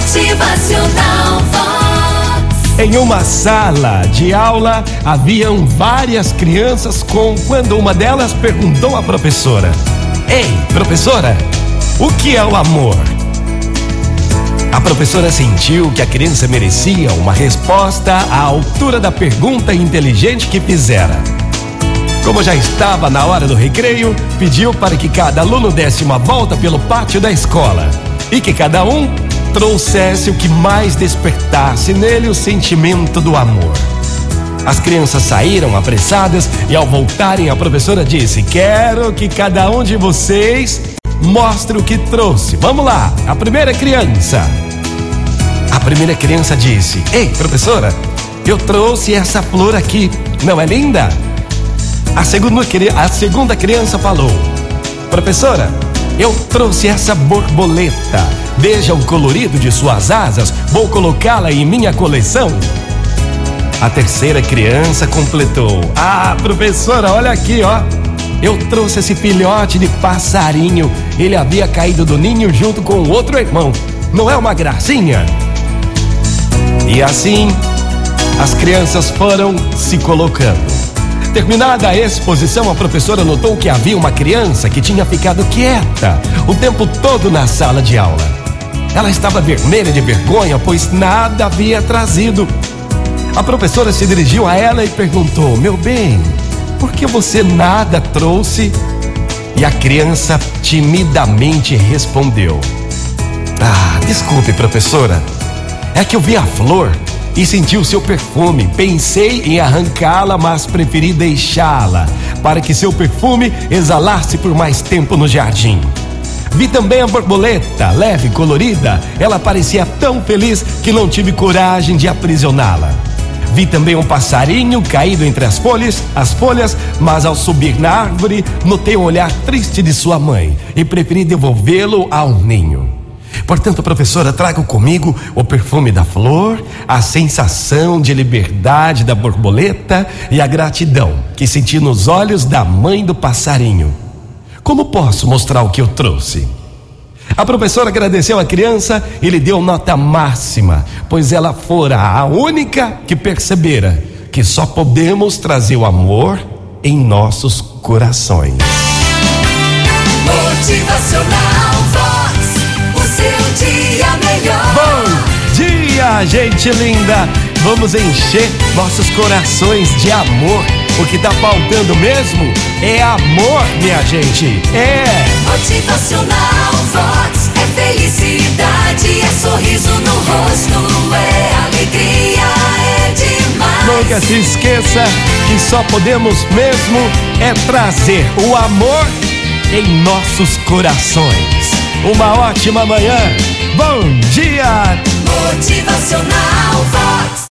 Motivacional Vox. Em uma sala de aula haviam várias crianças com quando uma delas perguntou à professora: Ei, professora, o que é o amor? A professora sentiu que a criança merecia uma resposta à altura da pergunta inteligente que fizera. Como já estava na hora do recreio, pediu para que cada aluno desse uma volta pelo pátio da escola e que cada um trouxesse o que mais despertasse nele o sentimento do amor. As crianças saíram apressadas e, ao voltarem, a professora disse: Quero que cada um de vocês mostre o que trouxe. Vamos lá, a primeira criança. A primeira criança disse: Ei, professora, eu trouxe essa flor aqui. Não é linda? A segunda, a segunda criança falou: Professora, eu trouxe essa borboleta. Veja o colorido de suas asas. Vou colocá-la em minha coleção. A terceira criança completou: Ah, professora, olha aqui, ó. Eu trouxe esse filhote de passarinho. Ele havia caído do ninho junto com outro irmão. Não é uma gracinha? E assim, as crianças foram se colocando. Terminada a exposição, a professora notou que havia uma criança que tinha ficado quieta o tempo todo na sala de aula. Ela estava vermelha de vergonha, pois nada havia trazido. A professora se dirigiu a ela e perguntou: Meu bem, por que você nada trouxe? E a criança timidamente respondeu: Ah, desculpe, professora. É que eu vi a flor e senti o seu perfume. Pensei em arrancá-la, mas preferi deixá-la para que seu perfume exalasse por mais tempo no jardim. Vi também a borboleta, leve colorida. Ela parecia tão feliz que não tive coragem de aprisioná-la. Vi também um passarinho caído entre as folhas, as folhas, mas ao subir na árvore, notei o um olhar triste de sua mãe e preferi devolvê-lo ao ninho. Portanto, professora, trago comigo o perfume da flor, a sensação de liberdade da borboleta e a gratidão que senti nos olhos da mãe do passarinho. Como posso mostrar o que eu trouxe? A professora agradeceu a criança e lhe deu nota máxima, pois ela fora a única que percebera que só podemos trazer o amor em nossos corações. Motivacional Vox, o seu dia melhor. Bom dia, gente linda! Vamos encher nossos corações de amor. O que tá faltando mesmo é amor, minha gente. É. Motivacional Vox é felicidade, é sorriso no rosto, é alegria, é demais. Nunca se esqueça que só podemos mesmo é trazer o amor em nossos corações. Uma ótima manhã. Bom dia. Motivacional Vox.